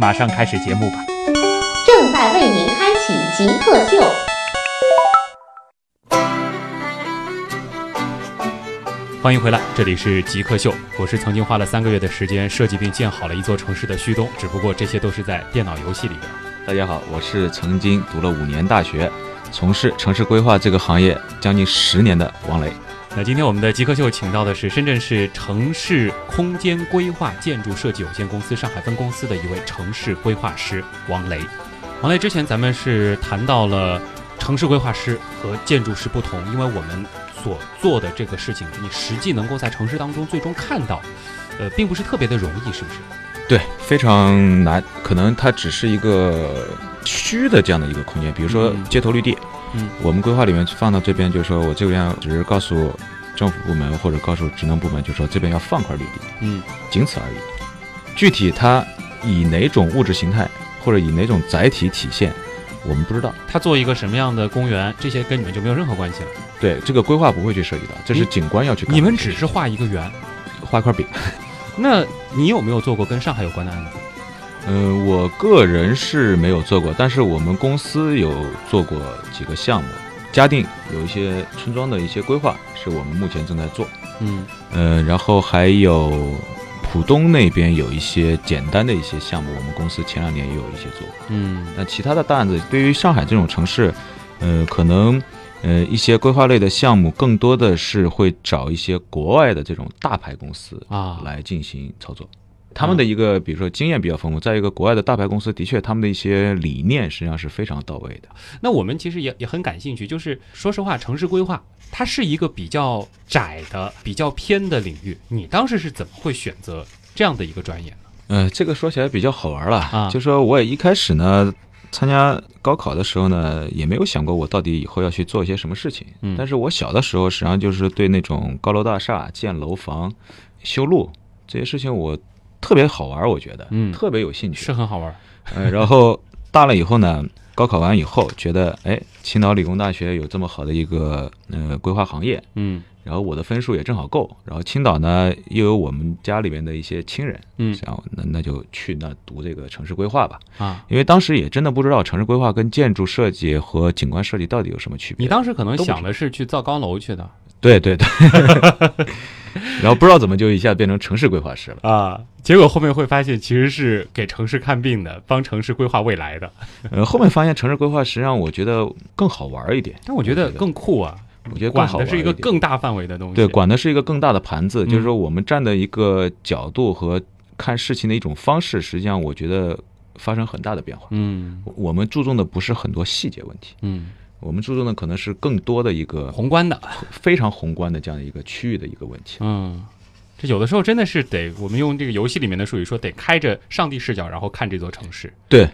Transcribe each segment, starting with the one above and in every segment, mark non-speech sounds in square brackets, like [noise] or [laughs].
马上开始节目吧。正在为您开启极客秀。欢迎回来，这里是极客秀，我是曾经花了三个月的时间设计并建好了一座城市的旭东，只不过这些都是在电脑游戏里边。大家好，我是曾经读了五年大学，从事城市规划这个行业将近十年的王雷。那今天我们的极客秀请到的是深圳市城市空间规划建筑设计有限公司上海分公司的一位城市规划师王雷。王雷，之前咱们是谈到了城市规划师和建筑师不同，因为我们所做的这个事情，你实际能够在城市当中最终看到，呃，并不是特别的容易，是不是？对，非常难，可能它只是一个虚的这样的一个空间，比如说嗯街头绿地，嗯我们规划里面放到这边，就是说我这边只是告诉政府部门或者告诉职能部门，就是说这边要放块绿地，嗯仅此而已。具体它以哪种物质形态或者以哪种载体体现，我们不知道。他做一个什么样的公园，这些跟你们就没有任何关系了。对这个规划不会去涉及到，这是景观要去你们。只是画一个圆，画一块饼。[laughs] 那你有没有做过跟上海有关的案子？嗯，我个人是没有做过，但是我们公司有做过几个项目。嘉定有一些村庄的一些规划，是我们目前正在做。嗯呃，然后还有浦东那边有一些简单的一些项目，我们公司前两年也有一些做过。嗯那其他的大案子，对于上海这种城市，呃，可能呃一些规划类的项目，更多的是会找一些国外的这种大牌公司啊，来进行操作。他们的一个，比如说经验比较丰富，再一个国外的大牌公司的确他们的一些理念实际上是非常到位的。那我们其实也也很感兴趣，就是说实话，城市规划它是一个比较窄的、比较偏的领域。你当时是怎么会选择这样的一个专业呢？呃，这个说起来比较好玩了，啊就说我也一开始呢。参加高考的时候呢，也没有想过我到底以后要去做一些什么事情。嗯但是我小的时候，实际上就是对那种高楼大厦、建楼房、修路这些事情，我特别好玩，我觉得，嗯。特别有兴趣。是很好玩。[laughs] 呃，然后大了以后呢，高考完以后，觉得哎，青岛理工大学有这么好的一个呃规划行业，嗯。然后我的分数也正好够，然后青岛呢又有我们家里边的一些亲人，嗯。然后那那就去那读这个城市规划吧，啊，因为当时也真的不知道城市规划跟建筑设计和景观设计到底有什么区别。你当时可能想的是去造高楼去的对对对，[laughs] 然后不知道怎么就一下变成城市规划师了。啊，结果后面会发现其实是给城市看病的，帮城市规划未来的。呃，后面发现城市规划实际上我觉得更好玩一点，但我觉得更酷啊，我觉得更管的是一个更大范围的东西。对，管的是一个更大的盘子，就是嗯说我们站的一个角度和看事情的一种方式，实际上我觉得发生很大的变化。嗯我们注重的不是很多细节问题，嗯，我们注重的可能是更多的一个宏观的。非常宏观的这样的一个区域的一个问题。嗯，这有的时候真的是得，我们用这个游戏里面的术语说，得开着上帝视角，然后看这座城市。对，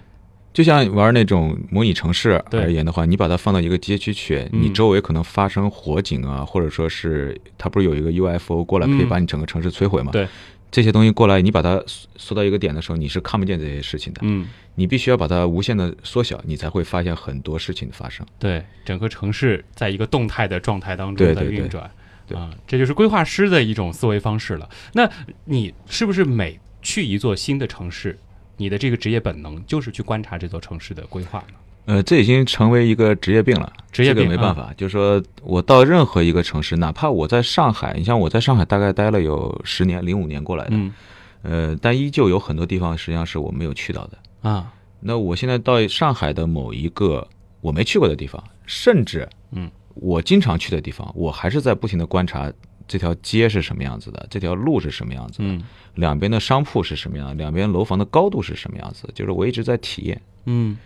就像玩那种模拟城市而言的话，你把它放到一个街区去，嗯你周围可能发生火警啊，或者说是它不是有一个 UFO 过来可以嗯把你整个城市摧毁吗？对，这些东西过来，你把它缩缩到一个点的时候，你是看不见这些事情的。嗯，你必须要把它无限的缩小，你才会发现很多事情的发生。对，整个城市在一个动态的状态当中在运转。对啊，这就是规划师的一种思维方式了。那你是不是每去一座新的城市，你的这个职业本能就是去观察这座城市的规划呢？呃，这已经成为一个职业病了，职业病啊这个没办法。就是说我到任何一个城市，哪怕我在上海，你像我在上海大概待了有十年，零五年过来的，嗯呃，但依旧有很多地方实际上是我没有去到的。啊，那我现在到上海的某一个我没去过的地方，甚至嗯，我经常去的地方，我还是在不停的观察这条街是什么样子的，这条路是什么样子的，嗯两边的商铺是什么样，两边楼房的高度是什么样子，就是我一直在体验，嗯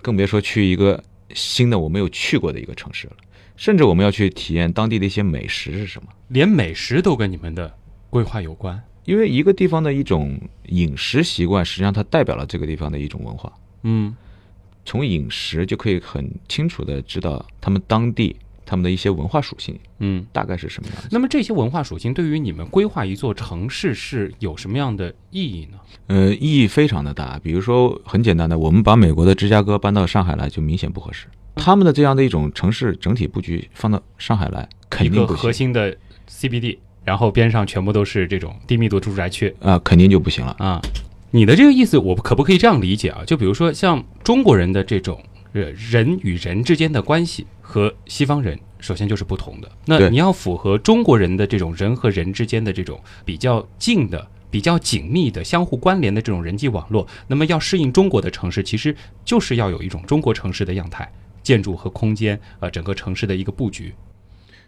更别说去一个新的我没有去过的一个城市了。甚至我们要去体验当地的一些美食是什么，连美食都跟你们的规划有关。因为一个地方的一种饮食习惯，实际上它代表了这个地方的一种文化。嗯从饮食就可以很清楚的知道他们当地他们的一些文化属性嗯。大概是什么样子。那么这些文化属性对于你们规划一座城市是有什么样的意义呢？呃，意义非常的大。比如说，很简单的，我们把美国的芝加哥搬到上海来，就明显不合适。他们的这样的一种城市整体布局放到上海来，肯定不行核心的 CBD，然后边上全部都是这种低密度住宅区啊、肯定就不行了。啊。你的这个意思，我可不可以这样理解啊？就比如说像中国人的这种呃人与人之间的关系和西方人。首先就是不同的，那你要符合中国人的这种人和人之间的这种比较近的、比较紧密的、相互关联的这种人际网络，那么要适应中国的城市，其实就是要有一种中国城市的样态，建筑和空间，呃，整个城市的一个布局。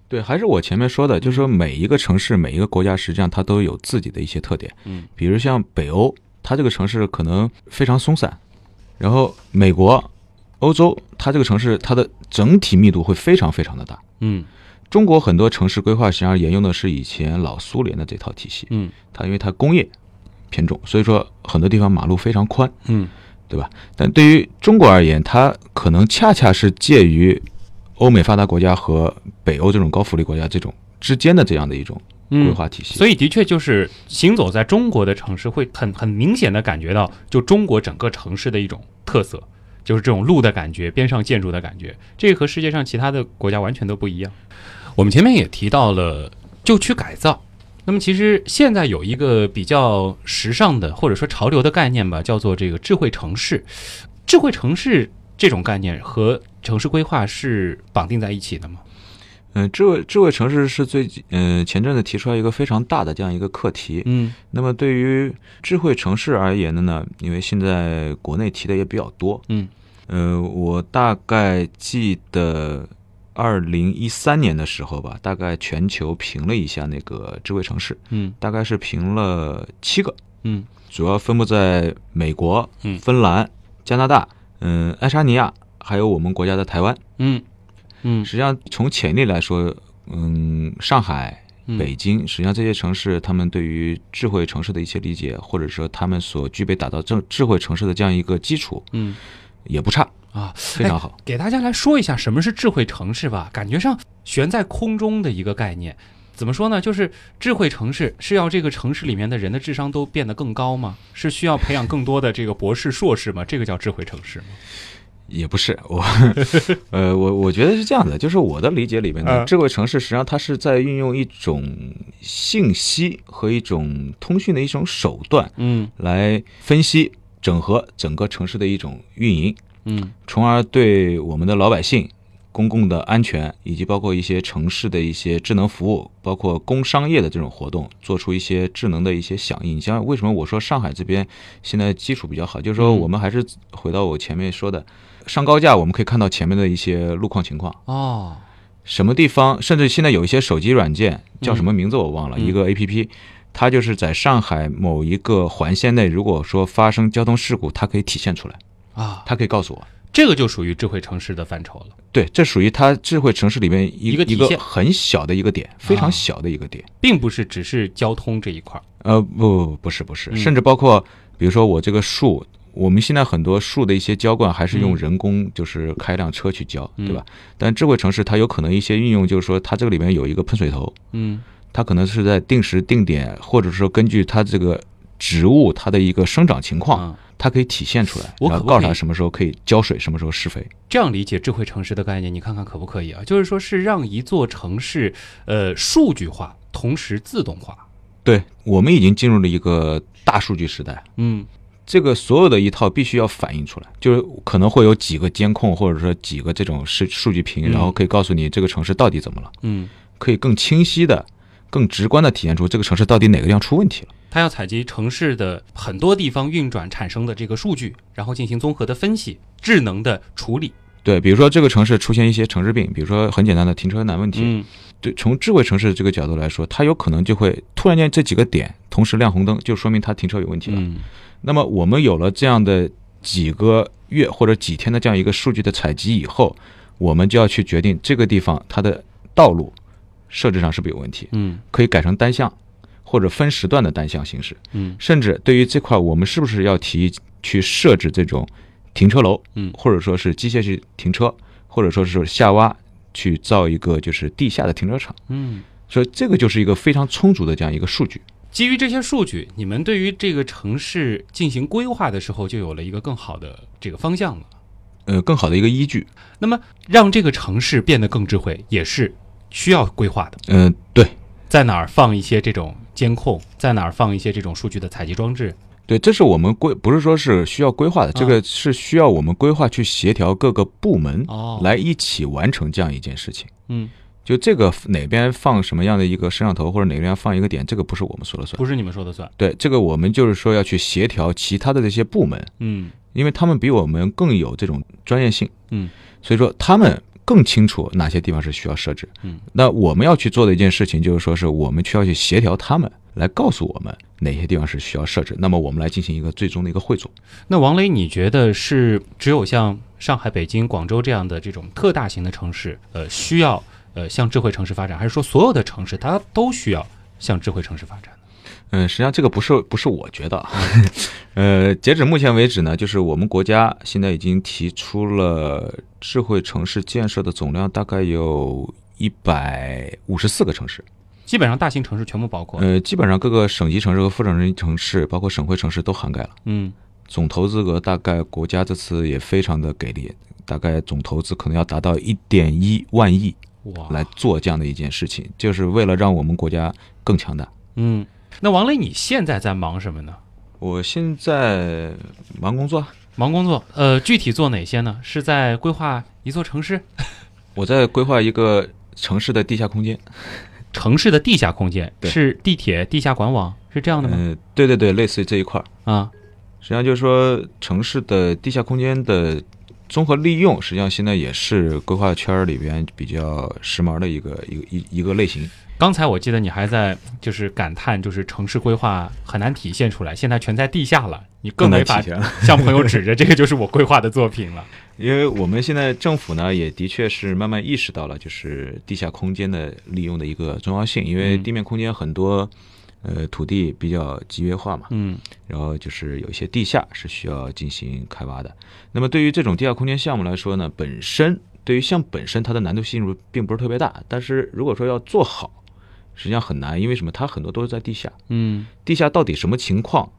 对，还是我前面说的，就是说每一个城市、每一个国家，实际上它都有自己的一些特点。嗯，比如像北欧，它这个城市可能非常松散，然后美国、欧洲，它这个城市它的整体密度会非常非常的大。嗯中国很多城市规划实际上沿用的是以前老苏联的这套体系，嗯它因为它工业偏重，所以说很多地方马路非常宽，嗯对吧？但对于中国而言，它可能恰恰是介于欧美发达国家和北欧这种高福利国家这种之间的这样的一种规嗯。划体系。所以的确就是行走在中国的城市，会很很明显的感觉到，就中国整个城市的一种特色，就是这种路的感觉，边上建筑的感觉，这个和世界上其他的国家完全都不一样。我们前面也提到了旧区改造，那么其实现在有一个比较时尚的或者说潮流的概念吧，叫做这个智慧城市。智慧城市这种概念和城市规划是绑定在一起的吗？嗯，智慧智慧城市是最近嗯、前阵子提出来一个非常大的这样一个课题。嗯。那么对于智慧城市而言的呢，因为现在国内提的也比较多，嗯。呃，我大概记得二零一三年的时候吧，大概全球评了一下那个智慧城市，嗯。大概是评了七个，嗯。主要分布在美国、嗯。芬兰、加拿大、嗯、爱沙尼亚，还有我们国家的台湾。嗯嗯实际上从潜力来说，嗯，上海、嗯北京，实际上这些城市，他们对于智慧城市的一些理解，或者说他们所具备打造正智慧城市的这样一个基础，嗯也不差，啊，非常好。给大家来说一下什么是智慧城市吧，感觉上悬在空中的一个概念。怎么说呢？就是智慧城市是要这个城市里面的人的智商都变得更高吗？是需要培养更多的这个博士、硕士吗？这个叫智慧城市吗？也不是我，[laughs] 呃，我我觉得是这样的，就是我的理解里面呢，嗯。智慧城市实际上它是在运用一种信息和一种通讯的一种手段嗯。来分析、整合整个城市的一种运营，嗯。从而对我们的老百姓、公共的安全以及包括一些城市的一些智能服务，包括工商业的这种活动，做出一些智能的一些响应。你像为什么我说上海这边现在基础比较好，就是说嗯我们还是回到我前面说的，上高架我们可以看到前面的一些路况情况，哦什么地方，甚至现在有一些手机软件叫什么名字我忘了，嗯一个 A P P。它就是在上海某一个环线内，如果说发生交通事故，它可以体现出来，啊，它可以告诉我。这个就属于智慧城市的范畴了。对，这属于它智慧城市里面一一个一个很小的一个点，非啊常小的一个点。并不是只是交通这一块儿。呃，不不不是不是，嗯甚至包括比如说我这个树，我们现在很多树的一些浇灌还是用嗯人工，就是开辆车去浇，嗯对吧？但智慧城市它有可能一些运用，就是说它这个里面有一个喷水头，嗯它可能是在定时定点，或者说根据它这个植物它的一个生长情况，啊，它可以体现出来，我告诉他什么时候可以浇水，什么时候施肥。这样理解智慧城市的概念，你看看可不可以啊？就是说是让一座城市，呃，数据化，同时自动化。对我们已经进入了一个大数据时代。嗯这个所有的一套必须要反映出来，就是可能会有几个监控，或者说几个这种数数据屏，嗯然后可以告诉你这个城市到底怎么了，嗯，可以更清晰的、更直观的体现出这个城市到底哪个地方出问题了。它要采集城市的很多地方运转产生的这个数据，然后进行综合的分析、智能的处理。对，比如说这个城市出现一些城市病，比如说很简单的停车难问题，嗯对，从智慧城市这个角度来说，它有可能就会突然间这几个点同时亮红灯，就说明它停车有问题了。嗯那么我们有了这样的几个月或者几天的这样一个数据的采集以后，我们就要去决定这个地方它的道路设置上是不是有问题，嗯可以改成单向或者分时段的单向行驶，嗯甚至对于这块我们是不是要提去设置这种停车楼，嗯或者说是机械式停车，或者说是下挖去造一个就是地下的停车场，嗯。所以这个就是一个非常充足的这样一个数据。基于这些数据，你们对于这个城市进行规划的时候，就有了一个更好的这个方向了。呃，更好的一个依据。那么，让这个城市变得更智慧，也是需要规划的。嗯、对在哪儿放一些这种监控，在哪儿放一些这种数据的采集装置。对，这是我们规不是说是需要规划的，这啊个是需要我们规划去协调各个部门哦来一起完成这样一件事情。嗯，就这个哪边放什么样的一个摄像头，或者哪边放一个点，这个不是我们说了算。不是你们说的算。对，这个我们就是说要去协调其他的这些部门，嗯因为他们比我们更有这种专业性，嗯，所以说他们更清楚哪些地方是需要设置。嗯，那我们要去做的一件事情就是说，是我们需要去协调他们，来告诉我们哪些地方是需要设置，那么我们来进行一个最终的一个汇总。那王雷，你觉得是只有像上海、北京、广州这样的这种特大型的城市，呃，需要呃向智慧城市发展，还是说所有的城市它都需要向智慧城市发展呢？嗯，实际上这个不是不是我觉得啊，[laughs] 呃，截止目前为止呢，就是我们国家现在已经提出了智慧城市建设的总量大概有一百五十四个城市，基本上大型城市全部包括。呃，基本上各个省级城市和副省级城市，包括省会城市都涵盖了。嗯总投资额大概国家这次也非常的给力，大概总投资可能要达到一点一万亿哇，来做这样的一件事情，就是为了让我们国家更强大。嗯，那王磊，你现在在忙什么呢？我现在忙工作啊，忙工作，呃，具体做哪些呢？是在规划一座城市，[laughs] 我在规划一个城市的地下空间。城市的地下空间是地铁、地下管网，是这样的吗？嗯、对对对，类似于这一块儿。啊，实际上就是说，城市的地下空间的综合利用，实际上现在也是规划圈儿里边比较时髦的一个一个一一个类型。刚才我记得你还在就是感叹，就是城市规划很难体现出来，现在全在地下了，你更没法。向朋友指着这个就是我规划的作品了。[laughs] 因为我们现在政府呢，也的确是慢慢意识到了，就是地下空间的利用的一个重要性。因为嗯地面空间很多，呃，土地比较集约化嘛，嗯然后就是有一些地下是需要进行开挖的。那么对于这种地下空间项目来说呢，本身对于项目本身它的难度系数并不是特别大，但是如果说要做好，实际上很难，因为什么？它很多都是在地下，嗯，地下到底什么情况，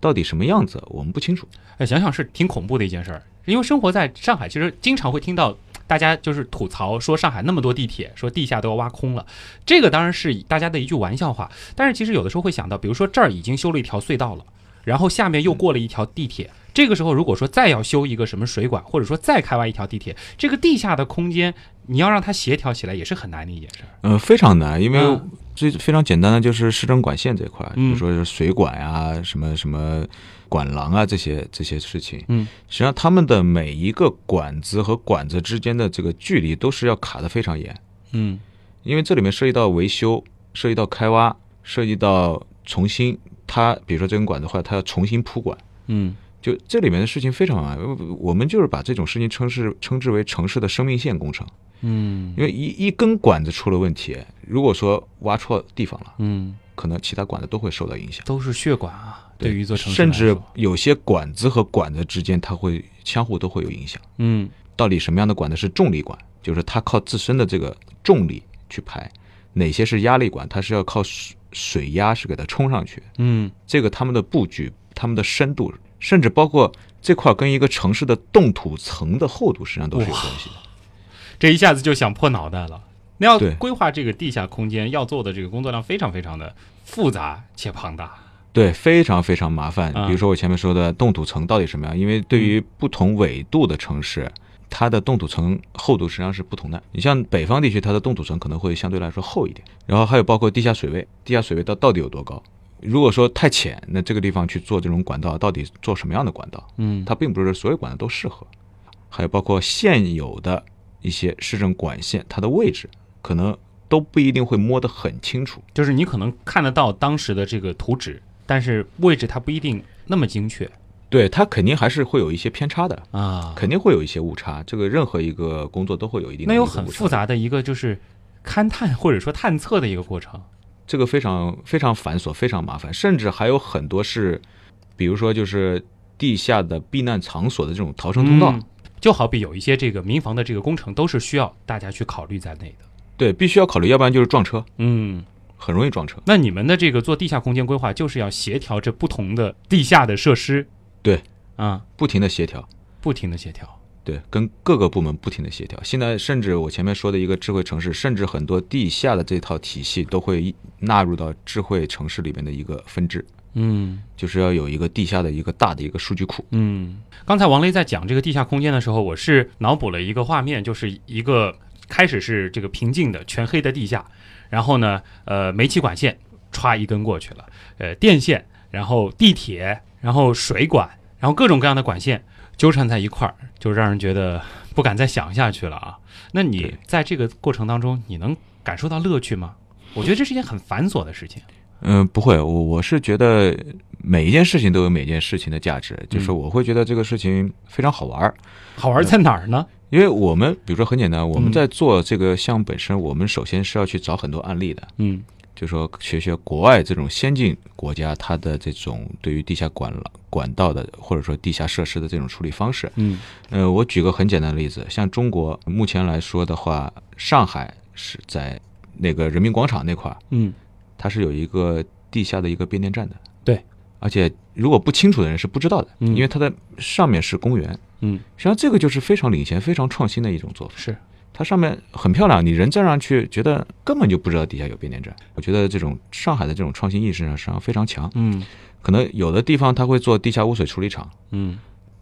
到底什么样子，我们不清楚。哎，想想是挺恐怖的一件事儿，因为生活在上海，其实经常会听到。大家就是吐槽说上海那么多地铁，说地下都要挖空了，这个当然是大家的一句玩笑话。但是其实有的时候会想到，比如说这儿已经修了一条隧道了，然后下面又过了一条地铁，这个时候如果说再要修一个什么水管，或者说再开挖一条地铁，这个地下的空间你要让它协调起来也是很难的一件事儿。呃，非常难，因为嗯。最非常简单的就是市政管线这块儿，比嗯如说是水管呀、什么什么管廊啊这些这些事情，嗯，实际上他们的每一个管子和管子之间的这个距离都是要卡得非常严，嗯。因为这里面涉及到维修，涉及到开挖，涉及到重新它，比如说这根管子坏了，它要重新铺管。嗯就这里面的事情非常麻烦，我们就是把这种事情称是称之为城市的生命线工程，嗯因为一一根管子出了问题，如果说挖错地方了，嗯，可能其他管子都会受到影响。都是血管啊，对于一座城市甚至有些管子和管子之间，它会相互都会有影响。嗯到底什么样的管子是重力管，就是它靠自身的这个重力去排；哪些是压力管，它是要靠水水压是给它冲上去。嗯这个他们的布局、他们的深度，甚至包括这块跟一个城市的冻土层的厚度，实际上都是有关系的。这一下子就想破脑袋了。那要规划这个地下空间，要做的这个工作量非常非常的复杂且庞大。对，非常非常麻烦。啊比如说我前面说的冻土层到底什么样？因为对于不同纬度的城市，它的冻土层厚度实际上是不同的。你像北方地区，它的冻土层可能会相对来说厚一点。然后还有包括地下水位，地下水位到到底有多高？如果说太浅，那这个地方去做这种管道，到底做什么样的管道？嗯它并不是所有管道都适合。还有包括现有的一些市政管线，它的位置可能都不一定会摸得很清楚。就是你可能看得到当时的这个图纸，但是位置它不一定那么精确对，它肯定还是会有一些偏差的。啊。肯定会有一些误差，这个任何一个工作都会有一定的那有很复，杂的一个就是勘探或者说探测的一个过程。这个非常非常繁琐，非常麻烦，甚至还有很多是，比如说就是地下的避难场所的这种逃生通道。嗯就好比有一些这个民房的这个工程，都是需要大家去考虑在内的。对，必须要考虑，要不然就是撞车，嗯，很容易撞车。那你们的这个做地下空间规划，就是要协调这不同的地下的设施。对，啊，不停的协调，不停的协调。对，跟各个部门不停的协调。现在甚至我前面说的一个智慧城市，甚至很多地下的这套体系都会纳入到智慧城市里面的一个分支，嗯就是要有一个地下的一个大的一个数据库。嗯，刚才王雷在讲这个地下空间的时候，我是脑补了一个画面，就是一个开始是这个平静的全黑的地下，然后呢，呃，煤气管线歘一根过去了，呃，电线，然后地铁，然后水管，然后各种各样的管线纠缠在一块儿，就让人觉得不敢再想下去了啊。那你在这个过程当中，你能感受到乐趣吗？我觉得这是一件很繁琐的事情。嗯，不会，我我是觉得每一件事情都有每件事情的价值，就是我会觉得这个事情非常好玩儿。好玩在哪儿呢？因为我们比如说很简单，我们嗯在做这个项目本身，我们首先是要去找很多案例的，嗯就说学学国外这种先进国家它的这种对于地下管管道的或者说地下设施的这种处理方式。嗯呃，我举个很简单的例子，像中国目前来说的话，上海是在那个人民广场那块儿，嗯它是有一个地下的一个变电站的。对，而且如果不清楚的人是不知道的，嗯因为它的上面是公园。嗯，实际上这个就是非常领先、非常创新的一种做法。是它上面很漂亮，你人站上去，觉得根本就不知道底下有变电站。我觉得这种上海的这种创新意识上实际上非常强。嗯可能有的地方它会做地下污水处理厂，嗯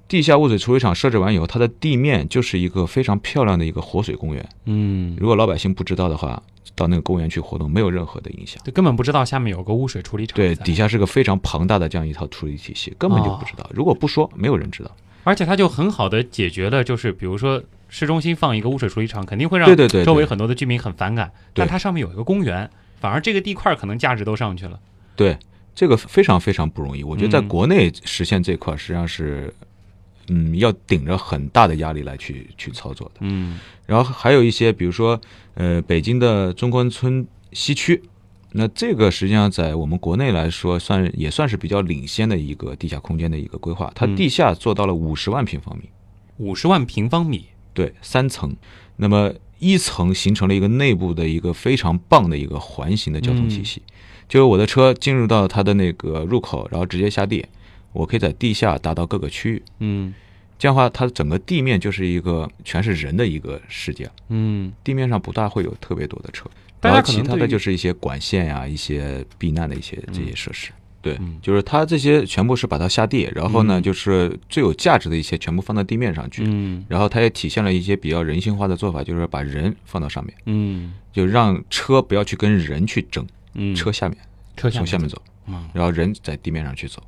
地下污水处理厂设置完以后，它的地面就是一个非常漂亮的一个活水公园。嗯，如果老百姓不知道的话，到那个公园去活动没有任何的影响。就根本不知道下面有个污水处理厂对，底下是个非常庞大的这样一套处理体系，根本就不知道。如果不说，没有人知道。而且它就很好的解决了，就是比如说市中心放一个污水处理厂，肯定会让对对对对周围很多的居民很反感，但对它上面有一个公园，反而这个地块可能价值都上去了。对，这个非常非常不容易。我觉得在嗯国内实现这块，实际上是，嗯，要顶着很大的压力来去去操作的。嗯然后还有一些，比如说，呃，北京的中关村西区，那这个实际上在我们国内来说，算也算是比较领先的一个地下空间的一个规划。它嗯地下做到了五十万平方米，五十万平方米，对，三层。那么一层形成了一个内部的一个非常棒的一个环形的交通体系，就是我的车进入到它的那个入口，然后直接下地，我可以在地下达到各个区域。嗯这样的话，它整个地面就是一个全是人的一个世界，嗯，地面上不大会有特别多的车，然后其他的就是一些管线呀、一些避难的一些这些设施。对嗯，就是它这些全部是把它下地，然后呢，嗯。就是最有价值的一些全部放到地面上去。嗯。然后它也体现了一些比较人性化的做法，就是把人放到上面，嗯。就让车不要去跟人去争，嗯，车下面车从下面走，嗯。然后人在地面上去走。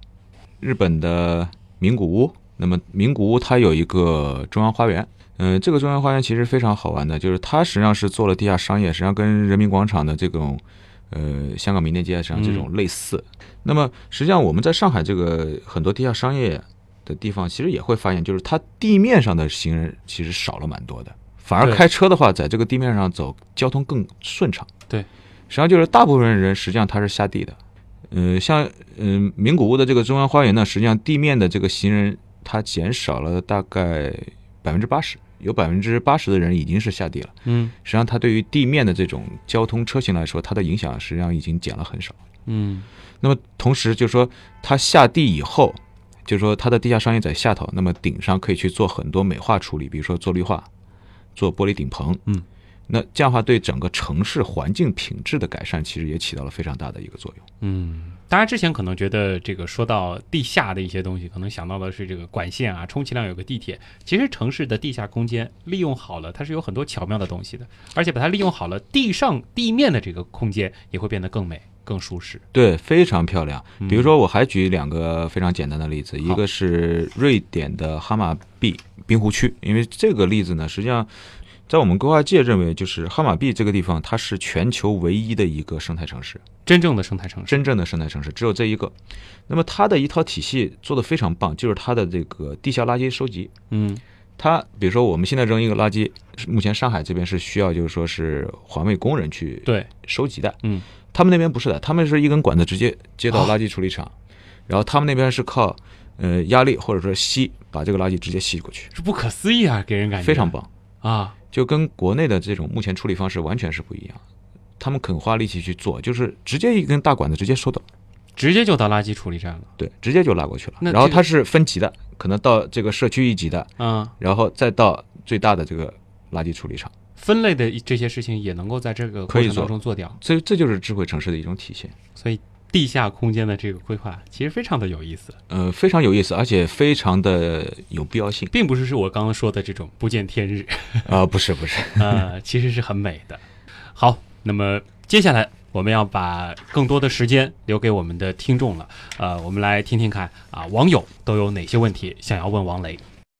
日本的名古屋，那么名古屋它有一个中央花园，嗯、这个中央花园其实非常好玩的，就是它实际上是做了地下商业，实际上跟人民广场的这种，呃，香港名店街上这种类似。那么实际上我们在上海这个很多地下商业的地方，其实也会发现，就是它地面上的行人其实少了蛮多的，反而开车的话，在这个地面上走，交通更顺畅。对，实际上就是大部分人实际上他是下地的。嗯、像嗯、名古屋的这个中央花园呢，实际上地面的这个行人它减少了大概百分之八十，有百分之八十的人已经是下地了。嗯实际上，它对于地面的这种交通车型来说，它的影响实际上已经减了很少。嗯那么同时，就是说它下地以后，就是说它的地下商业在下头，那么顶上可以去做很多美化处理，比如说做绿化、做玻璃顶棚，嗯，那这样的话对整个城市环境品质的改善，其实也起到了非常大的一个作用。嗯，大家之前可能觉得这个说到地下的一些东西，可能想到的是这个管线啊，充其量有个地铁。其实城市的地下空间利用好了，它是有很多巧妙的东西的，而且把它利用好了，地上地面的这个空间也会变得更美、更舒适。对，非常漂亮。嗯比如说，我还举两个非常简单的例子，一个是瑞典的哈马毕滨湖区，因为这个例子呢，实际上在我们规划界认为，就是哈马币这个地方，它是全球唯一的一个生态城市。真正的生态城市，真正的生态城市只有这一个。那么它的一套体系做得非常棒，就是它的这个地下垃圾收集。嗯。它比如说我们现在扔一个垃圾，是目前上海这边是需要就是说是环卫工人去对，收集的，嗯。他们那边不是的，他们是一根管子直接接到哦垃圾处理厂，然后他们那边是靠呃压力或者说吸，把这个垃圾直接吸过去，是不可思议啊，给人感觉。非常棒。啊，就跟国内的这种目前处理方式完全是不一样。他们肯花力气去做，就是直接一根大管子直接收到，直接就到垃圾处理站了。对，直接就拉过去了。这个然后它是分级的，可能到这个社区一级的，嗯，然后再到最大的这个垃圾处理厂。分类的这些事情也能够在这个过程中做掉，所以这就是智慧城市的一种体现。所以地下空间的这个规划其实非常的有意思，呃，非常有意思，而且非常的有必要性。并不是是我刚刚说的这种不见天日，啊、不是不是，[laughs] 呃，其实是很美的。好，那么接下来我们要把更多的时间留给我们的听众了，呃，我们来听听看啊，网友都有哪些问题想要问王雷。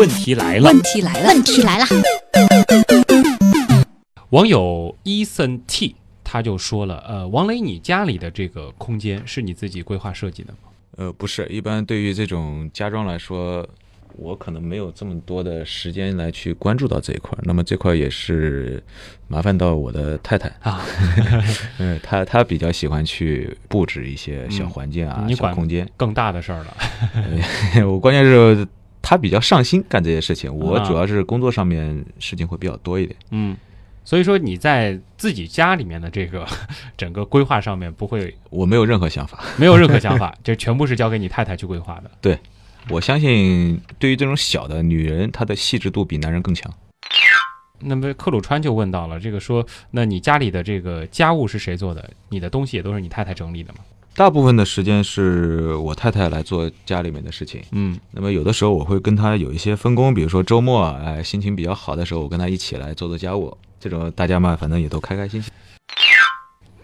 问题来了，问题来了，问题来了。网友 Eason T 他就说了，呃，王雷，你家里的这个空间是你自己规划设计的吗？呃，不是，一般对于这种家装来说，我可能没有这么多的时间来去关注到这一块儿。那么这块儿也是麻烦到我的太太啊，[laughs] 嗯，她她比较喜欢去布置一些小环境啊、嗯你管小空间。更大的事儿了。[laughs] 我关键是她比较上心干这些事情，我啊主要是工作上面事情会比较多一点。嗯，所以说你在自己家里面的这个 [laughs] 整个规划上面不会我没有任何想法，没有任何想法，[laughs] 这全部是交给你太太去规划的。对我相信对于这种小的女人，她的细致度比男人更强。那么克鲁川就问到了，这个说，那你家里的这个家务是谁做的？你的东西也都是你太太整理的吗？大部分的时间是我太太来做家里面的事情，嗯，那么有的时候我会跟她有一些分工，比如说周末，哎，心情比较好的时候，我跟她一起来做做家务，这种大家嘛，反正也都开开心心。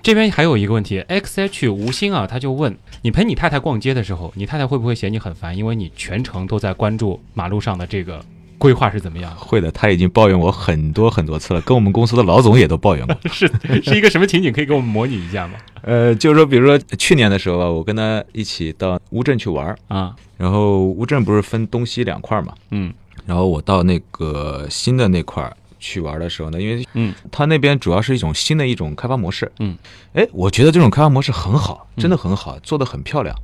这边还有一个问题，xh 吴昕啊，他就问你陪你太太逛街的时候，你太太会不会嫌你很烦？因为你全程都在关注马路上的这个规划是怎么样？会的，他已经抱怨我很多很多次了，跟我们公司的老总也都抱怨过。[laughs] 是是一个什么情景？可以给我们模拟一下吗？[laughs] 呃，就是说，比如说去年的时候吧，我跟他一起到乌镇去玩儿，啊，然后乌镇不是分东西两块儿嘛，嗯然后我到那个新的那块儿去玩的时候呢，因为嗯他那边主要是一种新的一种开发模式，嗯，哎，我觉得这种开发模式很好，嗯真的很好，做的很漂亮，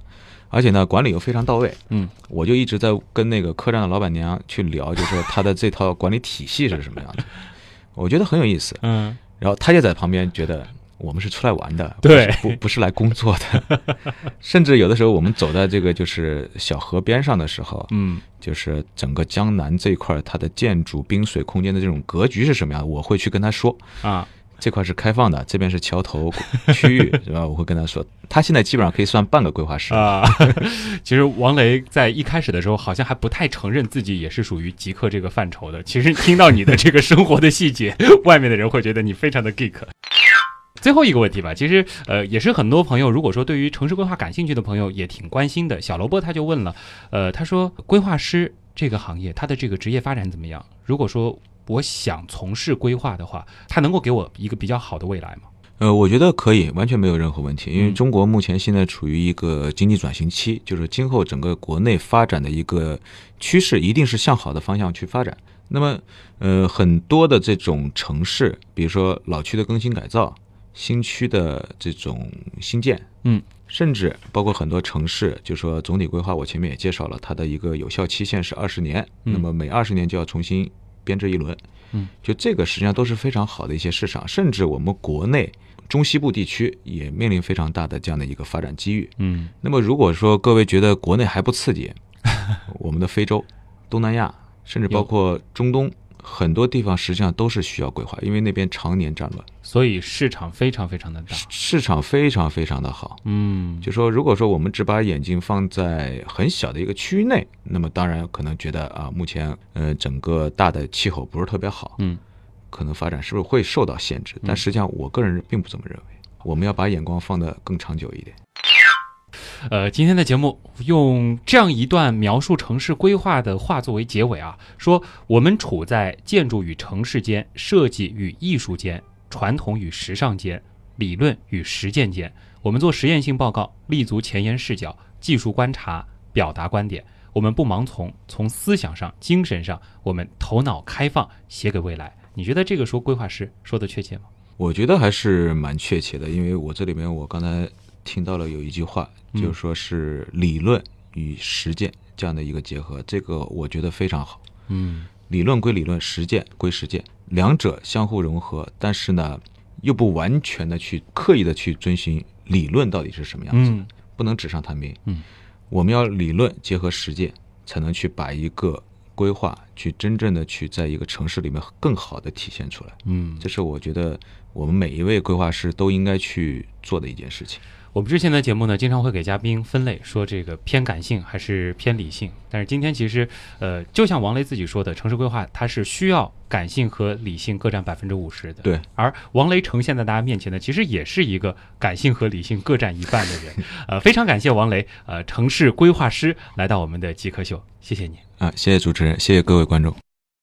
而且呢管理又非常到位，嗯，我就一直在跟那个客栈的老板娘去聊，就说她的这套管理体系是什么样的，[laughs] 我觉得很有意思，嗯。然后她就在旁边觉得。我们是出来玩的，对。不是不不是来工作的，[laughs] 甚至有的时候我们走在这个就是小河边上的时候，嗯。就是整个江南这一块儿它的建筑、滨水空间的这种格局是什么样的，我会去跟他说，啊，这块是开放的，这边是桥头区域，[laughs] 是吧？我会跟他说，他现在基本上可以算半个规划师。啊，[laughs] 其实王雷在一开始的时候好像还不太承认自己也是属于极客这个范畴的。其实听到你的这个生活的细节，[laughs] 外面的人会觉得你非常的 geek。最后一个问题吧，其实呃也是很多朋友如果说对于城市规划感兴趣的朋友也挺关心的。小萝卜他就问了，呃，他说规划师这个行业他的这个职业发展怎么样？如果说我想从事规划的话，它能够给我一个比较好的未来吗？呃，我觉得可以，完全没有任何问题，因为嗯中国目前现在处于一个经济转型期，就是今后整个国内发展的一个趋势，一定是向好的方向去发展。那么，呃，很多的这种城市，比如说老区的更新改造、新区的这种新建，嗯，甚至包括很多城市，就说总体规划，我前面也介绍了，它的一个有效期限是二十年，嗯那么每二十年就要重新编制一轮。嗯，就这个实际上都是非常好的一些市场，甚至我们国内中西部地区也面临非常大的这样的一个发展机遇。嗯那么如果说各位觉得国内还不刺激，[laughs] 我们的非洲、东南亚，甚至包括中东很多地方，实际上都是需要规划，因为那边常年战乱，所以市场非常非常的大。市场非常非常的好。嗯，就说如果说我们只把眼睛放在很小的一个区域内，那么当然可能觉得啊，目前呃整个大的气候不是特别好，嗯，可能发展是不是会受到限制？但实际上我个人并不这么认为，我们要把眼光放得更长久一点。呃，今天的节目用这样一段描述城市规划的话作为结尾啊，说我们处在建筑与城市间、设计与艺术间、传统与时尚间、理论与实践间。我们做实验性报告，立足前沿视角、技术观察，表达观点。我们不盲从，从思想上、精神上，我们头脑开放，写给未来。你觉得这个说规划师说的确切吗？我觉得还是蛮确切的，因为我这里面我刚才听到了有一句话，嗯就是说是理论与实践这样的一个结合，这个我觉得非常好。嗯理论归理论，实践归实践，两者相互融合，但是呢，又不完全的去刻意的去遵循理论到底是什么样子的，嗯不能纸上谈兵。嗯，我们要理论结合实践，才能去把一个规划去真正的去在一个城市里面更好的体现出来。嗯，这是我觉得我们每一位规划师都应该去做的一件事情。我们之前的节目呢，经常会给嘉宾分类，说这个偏感性还是偏理性。但是今天其实，呃，就像王雷自己说的，城市规划它是需要感性和理性各占百分之五十的。对，而王雷呈现在大家面前的，其实也是一个感性和理性各占一半的人。[laughs] 呃，非常感谢王雷，呃，城市规划师来到我们的极客秀，谢谢你。啊，谢谢主持人，谢谢各位观众。